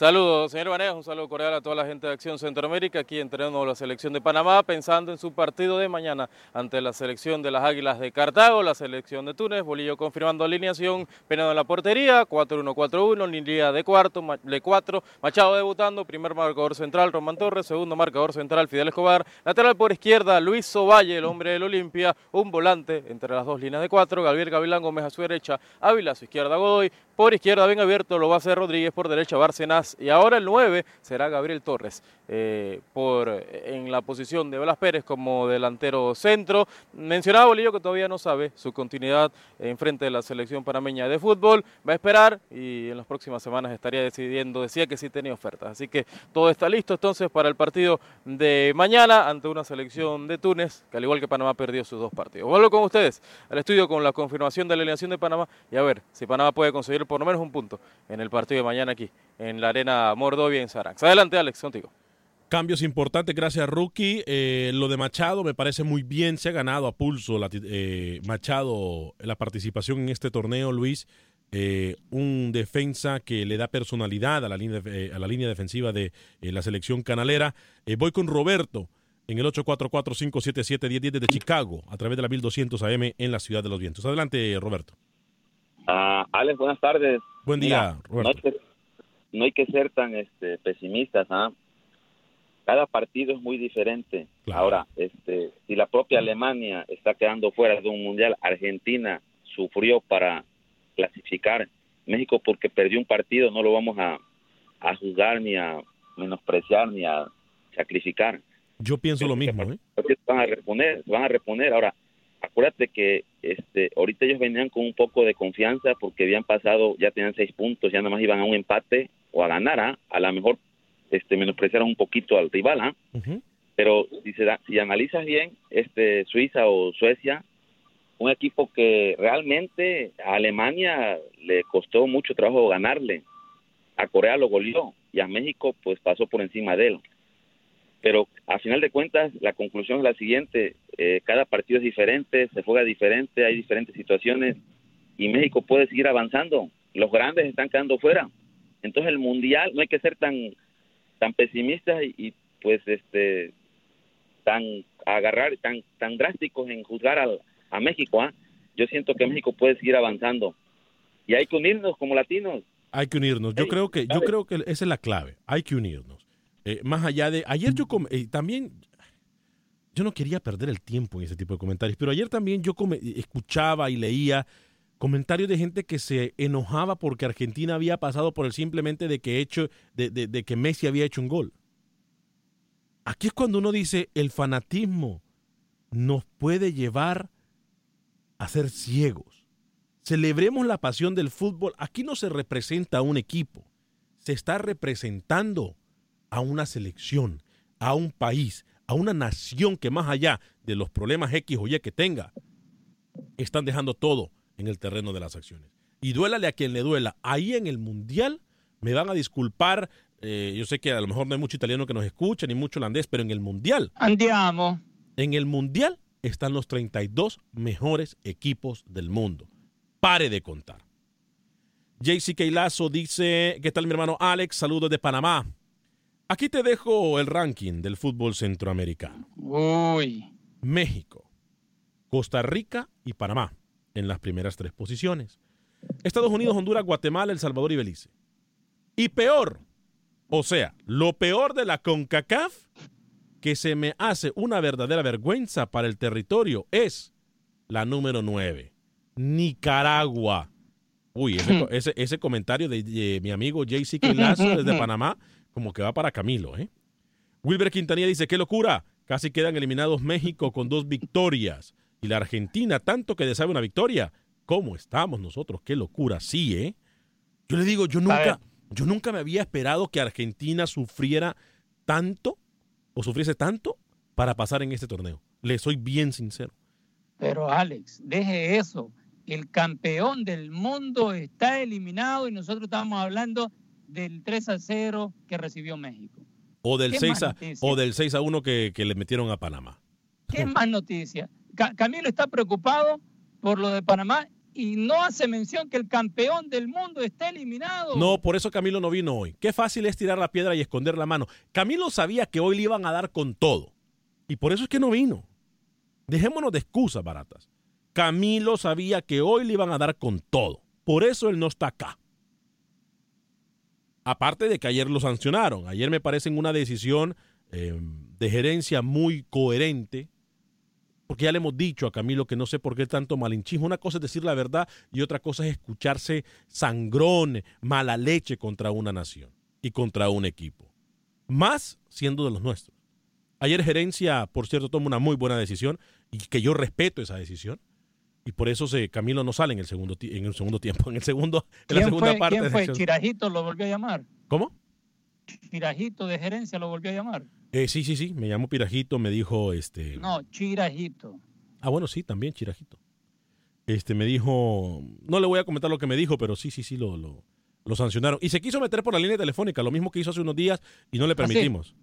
Saludos, señor Vanegas, un saludo cordial a toda la gente de Acción Centroamérica, aquí entrenando la selección de Panamá, pensando en su partido de mañana ante la selección de las Águilas de Cartago, la selección de Túnez, Bolillo confirmando alineación, Penado en la portería, 4-1-4-1, línea de cuarto, de cuatro, Machado debutando, primer marcador central, Román Torres, segundo marcador central, Fidel Escobar, lateral por izquierda, Luis Ovalle, el hombre del Olimpia, un volante entre las dos líneas de cuatro, Gabriel Gavilán Gómez a su derecha, Ávila a su izquierda, Godoy, por izquierda bien abierto lo va a hacer Rodríguez, por derecha Bárcenas y ahora el 9 será Gabriel Torres eh, por, en la posición de Blas Pérez como delantero centro. Mencionaba Bolillo que todavía no sabe su continuidad en frente de la selección panameña de fútbol, va a esperar y en las próximas semanas estaría decidiendo, decía que sí tenía ofertas, así que todo está listo entonces para el partido de mañana ante una selección de Túnez que al igual que Panamá perdió sus dos partidos. Vuelvo con ustedes al estudio con la confirmación de la alineación de Panamá y a ver si Panamá puede conseguir por lo menos un punto en el partido de mañana aquí en la arena Mordovia en Saranx. Adelante Alex, contigo. Cambios importantes, gracias Rookie. Eh, lo de Machado me parece muy bien, se ha ganado a pulso la eh, Machado la participación en este torneo, Luis. Eh, un defensa que le da personalidad a la línea, eh, a la línea defensiva de eh, la selección canalera. Eh, voy con Roberto en el 844-577-1010 desde Chicago, a través de la 1200 AM en la Ciudad de los Vientos. Adelante, Roberto. Ah, Alex, buenas tardes. Buen día, no Roberto. que, no hay que ser tan este, pesimistas. ¿ah? Cada partido es muy diferente. Ahora, este, si la propia Alemania está quedando fuera de un mundial, Argentina sufrió para clasificar. México porque perdió un partido no lo vamos a, a juzgar ni a menospreciar ni a sacrificar. Yo pienso lo mismo, ¿eh? Van a reponer, van a reponer. Ahora, acuérdate que este ahorita ellos venían con un poco de confianza porque habían pasado, ya tenían seis puntos, ya nada más iban a un empate o a ganar, ¿ah? a lo mejor este menospreciaron un poquito al rival, ¿ah? pero si se da, si analizas bien este Suiza o Suecia, un equipo que realmente a Alemania le costó mucho trabajo ganarle, a Corea lo goleó y a México pues pasó por encima de él pero a final de cuentas la conclusión es la siguiente eh, cada partido es diferente se juega diferente hay diferentes situaciones y México puede seguir avanzando los grandes están quedando fuera entonces el mundial no hay que ser tan tan pesimistas y, y, pues este tan agarrar tan tan drásticos en juzgar al, a México ¿ah? yo siento que México puede seguir avanzando y hay que unirnos como latinos Hay que unirnos. Yo creo que, yo creo que esa es la clave. Hay que unirnos. Eh, más allá de. Ayer yo com- eh, también. Yo no quería perder el tiempo en ese tipo de comentarios, pero ayer también yo escuchaba y leía comentarios de gente que se enojaba porque Argentina había pasado por el simplemente de que hecho de, de- de que Messi había hecho un gol. Aquí es cuando uno dice el fanatismo nos puede llevar a ser ciegos. Celebremos la pasión del fútbol. Aquí no se representa a un equipo, se está representando a una selección, a un país, a una nación que más allá de los problemas X o Y que tenga, están dejando todo en el terreno de las acciones. Y duélale a quien le duela, ahí en el Mundial Me van a disculpar, eh, yo sé que a lo mejor no hay mucho italiano que nos escuche, ni mucho holandés, pero en el Mundial. Andiamo. En el Mundial están los 32 mejores equipos del mundo. Pare de contar. JC Lazo dice, ¿qué tal mi hermano Alex? Saludos de Panamá. Aquí te dejo el ranking del fútbol centroamericano. Uy. México, Costa Rica y Panamá en las primeras tres posiciones. Estados Unidos, Honduras, Guatemala, El Salvador y Belice. Y peor, o sea, lo peor de la CONCACAF, que se me hace una verdadera vergüenza para el territorio, es la número 9, Nicaragua. Uy, ese, ese, comentario de, mi amigo JC Lazo desde Panamá, como que va para Camilo, ¿eh? Wilber Quintanilla dice, qué locura, casi quedan eliminados México con dos victorias y la Argentina tanto que desea una victoria. ¿Cómo estamos nosotros? Qué locura, sí, ¿eh? Yo le digo, yo nunca, yo nunca me había esperado que Argentina sufriera tanto o sufriese tanto para pasar en este torneo. Le soy bien sincero. Pero Alex, deje eso el campeón del mundo está eliminado y nosotros estamos hablando del 3 a 0 que recibió México. O del, 6 a, o del 6 a 1 que, le metieron a Panamá. ¿Qué más noticia? Camilo está preocupado por lo de Panamá y no hace mención que el campeón del mundo está eliminado. No, por eso Camilo no vino hoy. Qué fácil es tirar la piedra y esconder la mano. Camilo sabía que hoy le iban a dar con todo. Y por eso es que no vino. Dejémonos de excusas baratas. Camilo sabía que hoy le iban a dar con todo. Por eso él no está acá. Aparte de que ayer lo sancionaron. Ayer me parece una decisión eh, de gerencia muy coherente. Porque ya le hemos dicho a Camilo que no sé por qué tanto malinchismo. Una cosa es decir la verdad y otra cosa es escucharse sangrón, mala leche contra una nación y contra un equipo. Más siendo de los nuestros. Ayer gerencia, por cierto, toma una muy buena decisión y que yo respeto esa decisión y por eso se, Camilo no sale en el segundo en el segundo tiempo, en el segundo en la segunda parte. ¿Quién fue? Chirajito lo volvió a llamar. ¿Cómo? Chirajito de gerencia lo volvió a llamar. Eh, sí, sí, sí, me llamó Pirajito, me dijo este. No, Chirajito. Ah, bueno, sí, también Chirajito. Este me dijo, no le voy a comentar lo que me dijo, pero sí, sí, sí lo, lo, lo sancionaron. Y se quiso meter por la línea telefónica, lo mismo que hizo hace unos días y no le ¿Ah, permitimos.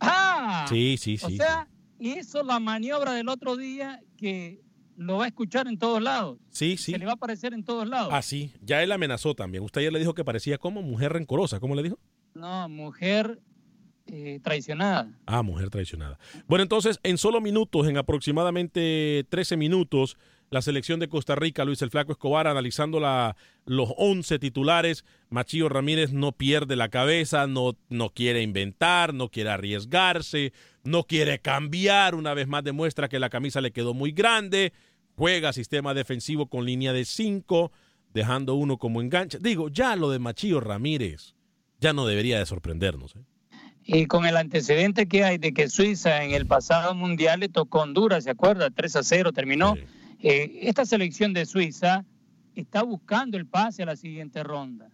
Ah, sí, sí, sí. O sea, hizo la maniobra del otro día que lo va a escuchar en todos lados. Sí, sí. Se le va a aparecer en todos lados. Ah, sí. Ya él amenazó también. Usted ayer le dijo que parecía como mujer rencorosa. ¿Cómo le dijo? No, mujer eh, traicionada. Ah, mujer traicionada. Bueno, entonces, en solo minutos, en aproximadamente 13 minutos, la selección de Costa Rica, Luis el Flaco Escobar, analizando la, los 11 titulares. Machillo Ramírez no pierde la cabeza, no, no quiere inventar, no quiere arriesgarse, no quiere cambiar. Una vez más demuestra que la camisa le quedó muy grande juega sistema defensivo con línea de 5, dejando uno como enganche. Digo, ya lo de Machillo Ramírez ya no debería de sorprendernos. ¿eh? Y con el antecedente que hay de que Suiza en el pasado mundial le tocó Honduras, ¿se acuerda? 3 a 0 terminó. Eh, esta selección de Suiza está buscando el pase a la siguiente ronda.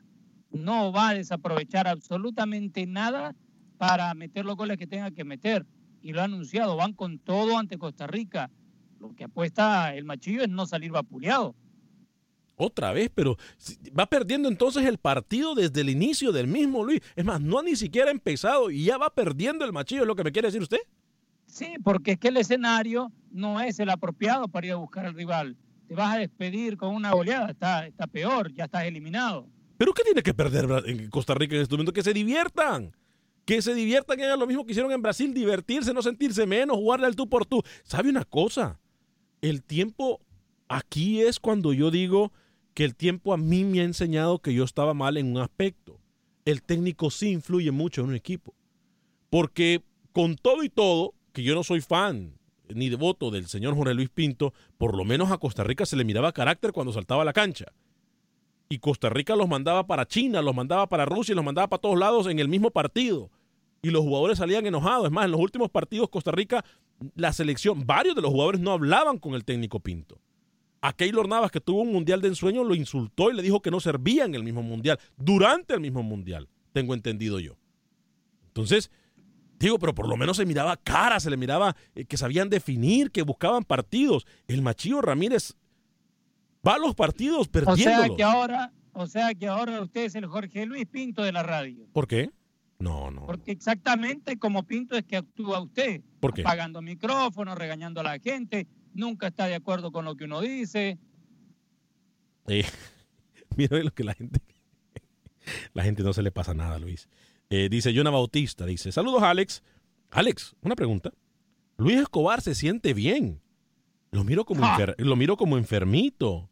No va a desaprovechar absolutamente nada para meter los goles que tenga que meter. Y lo ha anunciado, van con todo ante Costa Rica. Lo que apuesta el machillo es no salir vapuleado. Otra vez, pero va perdiendo entonces el partido desde el inicio del mismo, Luis. Es más, no ha ni siquiera empezado y ya va perdiendo el machillo, ¿es lo que me quiere decir usted? Sí, porque es que el escenario no es el apropiado para ir a buscar al rival. Te vas a despedir con una goleada, está, está peor, ya estás eliminado. ¿Pero qué tiene que perder en Costa Rica en este momento? Que se diviertan que se diviertan, que hagan lo mismo que hicieron en Brasil, divertirse, no sentirse menos, jugarle al tú por tú. ¿Sabe una cosa? el tiempo aquí es cuando yo digo que el tiempo a mí me ha enseñado que yo estaba mal en un aspecto. El técnico sí influye mucho en un equipo. Porque con todo y todo, que yo no soy fan ni devoto del señor Jorge Luis Pinto, por lo menos a Costa Rica se le miraba carácter cuando saltaba a la cancha. Y Costa Rica los mandaba para China, los mandaba para Rusia, los mandaba para todos lados en el mismo partido. Y los jugadores salían enojados. Es más, en los últimos partidos Costa Rica la selección, varios de los jugadores no hablaban con el técnico Pinto. A Keylor Navas, que tuvo un mundial de ensueño, lo insultó y le dijo que no servía en el mismo mundial, durante el mismo mundial, tengo entendido yo. Entonces, digo, pero por lo menos se miraba cara, se le miraba eh, que sabían definir, que buscaban partidos. El Machillo Ramírez va a los partidos perdiendo. O sea que ahora, O sea que ahora usted es el Jorge Luis Pinto de la radio. ¿Por qué? No, no. Porque exactamente como Pinto es que actúa usted. ¿Por qué? Apagando micrófonos, regañando a la gente, nunca está de acuerdo con lo que uno dice. Eh, mira lo que la gente. La gente no se le pasa nada, Luis. Eh, dice Jonah Bautista, dice, saludos Alex. Alex, una pregunta. Luis Escobar se siente bien. Lo miro como, enfer- lo miro como enfermito.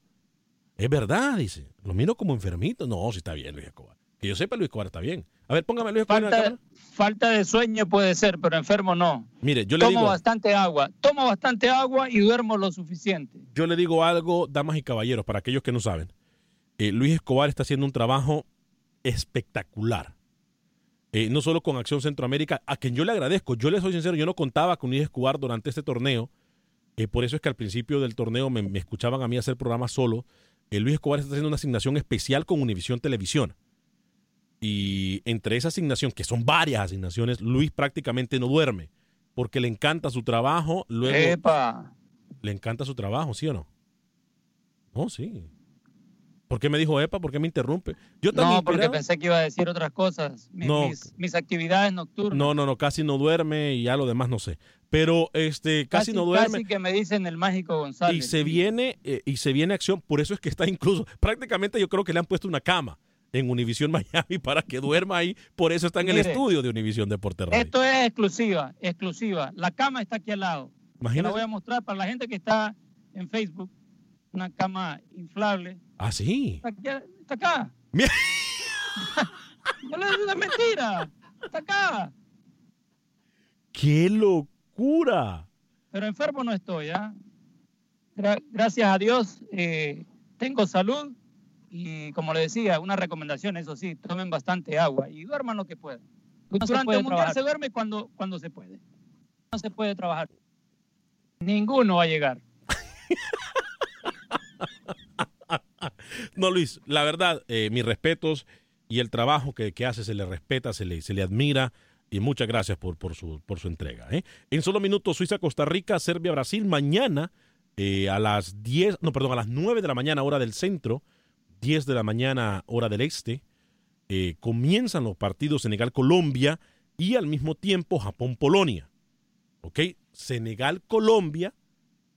Es verdad, dice. Lo miro como enfermito. No, sí está bien Luis Escobar. Que yo sepa, Luis Escobar está bien. A ver, póngame Luis Escobar en la Falta, de sueño puede ser, pero enfermo no. Mire, yo le Tomo digo, bastante agua, tomo bastante agua y duermo lo suficiente. yo le digo algo, damas y caballeros, para aquellos que no saben. Eh, Luis Escobar está haciendo un trabajo espectacular. Eh, no solo con Acción Centroamérica, a quien yo le agradezco. Yo le soy sincero, yo no contaba con Luis Escobar durante este torneo. Eh, por eso es que al principio del torneo me, me escuchaban a mí hacer programas solo. Eh, Luis Escobar está haciendo una asignación especial con Univisión Televisión. Y entre esa asignación, que son varias asignaciones, Luis prácticamente no duerme. Porque le encanta su trabajo. Luego, Epa. le encanta su trabajo, ¿sí o no? No, sí. ¿Por qué me dijo EPA? ¿Por qué me interrumpe? Yo también. No, porque pensé que iba a decir otras cosas. No. Mis, mis actividades nocturnas. No, no, no, casi no duerme y ya lo demás no sé. Pero este, casi, no duerme. Casi que me dicen el mágico González. Y se viene, eh, y se viene acción, por eso es que está incluso, prácticamente yo creo que le han puesto una cama en Univisión Miami para que duerma ahí, por eso está en el estudio de Univisión Deporte Radio. Esto es exclusiva, exclusiva. La cama está aquí al lado. Te la Imagínate. voy a mostrar para la gente que está en Facebook. Una cama inflable. Ah, sí. Está, aquí- está acá. Mira. no le digas mentira. Está acá. ¡Qué locura! Pero enfermo no estoy, ¿ah? Gra- gracias a Dios eh, tengo salud y como le decía, una recomendación, eso sí, tomen bastante agua y duerman lo que puedan. Durante puede el mundial trabajar. se duerme cuando, cuando se puede. No se puede trabajar. Ninguno va a llegar. No, Luis, la verdad, eh, mis respetos y el trabajo que, que hace se le respeta, se le, se le admira y muchas gracias por, por, su, por su entrega. ¿eh? En solo minutos, Suiza, Costa Rica, Serbia, Brasil, mañana eh, a las 10, no, perdón, a las 9 de la mañana, hora del centro, 10 de la mañana, hora del este, eh, comienzan los partidos Senegal-Colombia y al mismo tiempo Japón-Polonia. ¿Ok? Senegal-Colombia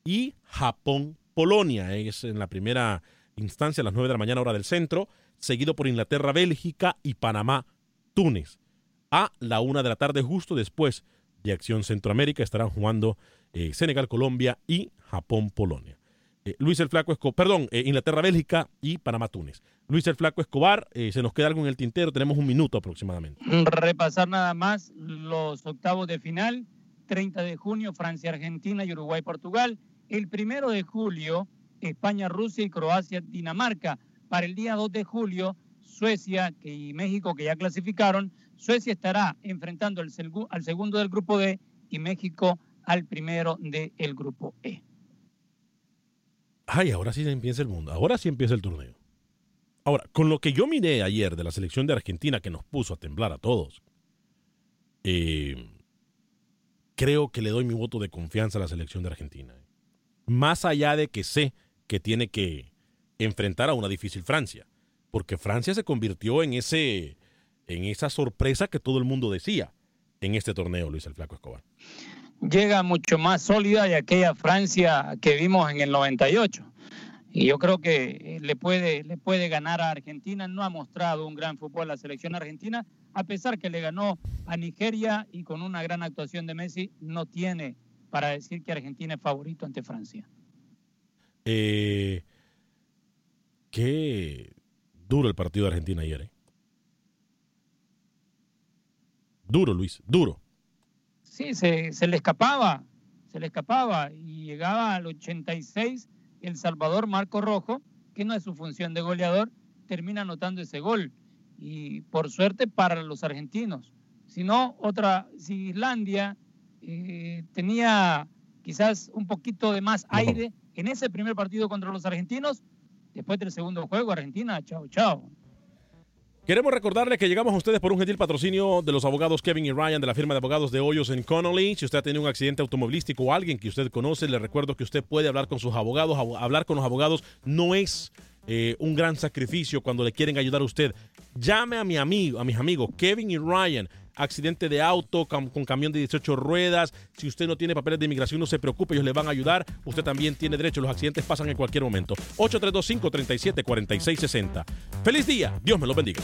y Japón-Polonia. Es en la primera instancia a las 9 de la mañana hora del centro, seguido por Inglaterra, Bélgica y Panamá, Túnez. A la una de la tarde, justo después de Acción Centroamérica, estarán jugando eh, Senegal, Colombia y Japón, Polonia. Eh, Luis el Flaco Escobar, perdón, eh, Inglaterra, Bélgica y Panamá, Túnez. Luis el Flaco Escobar, eh, se nos queda algo en el tintero, tenemos un minuto aproximadamente. Repasar nada más los octavos de final. 30 de junio, Francia, Argentina y Uruguay, Portugal. El primero de julio, España, Rusia y Croacia, Dinamarca. Para el día 2 de julio, Suecia y México, que ya clasificaron, Suecia estará enfrentando al, al segundo del grupo D y México al primero del grupo E. Ay, ahora sí empieza el mundo, ahora sí empieza el torneo. Ahora, con lo que yo miré ayer de la selección de Argentina que nos puso a temblar a todos, eh, creo que le doy mi voto de confianza a la selección de Argentina. Más allá de que sé que tiene que enfrentar a una difícil Francia, porque Francia se convirtió en ese en esa sorpresa que todo el mundo decía en este torneo, Luis el Flaco Escobar. Llega mucho más sólida de aquella Francia que vimos en el 98. Y yo creo que eh, le puede, le puede ganar a Argentina. No ha mostrado un gran fútbol la selección argentina, a pesar que le ganó a Nigeria y con una gran actuación de Messi, no tiene para decir que Argentina es favorito ante Francia. Eh, qué duro el partido de Argentina ayer. ¿eh? Duro, Luis, duro. Sí, se, se le escapaba, se le escapaba y llegaba al 86 El Salvador Marco Rojo, que no es su función de goleador, termina anotando ese gol. Y por suerte para los argentinos. Si no, otra, si Islandia eh, tenía quizás un poquito de más aire en ese primer partido contra los argentinos, después del segundo juego, Argentina, chao, chao. Queremos recordarle que llegamos a ustedes por un gentil patrocinio de los abogados Kevin y Ryan de la firma de abogados de Hoyos en Connolly. Si usted ha tenido un accidente automovilístico o alguien que usted conoce, le recuerdo que usted puede hablar con sus abogados. Hablar con los abogados no es eh, un gran sacrificio cuando le quieren ayudar a usted. Llame a mi amigo, a mis amigos Kevin y Ryan. Accidente de auto con, camión de 18 ruedas. Si usted no tiene papeles de inmigración, no se preocupe, ellos le van a ayudar. Usted también tiene derecho. Los accidentes pasan en cualquier momento. 832-537-4660. Feliz día. Dios me lo bendiga.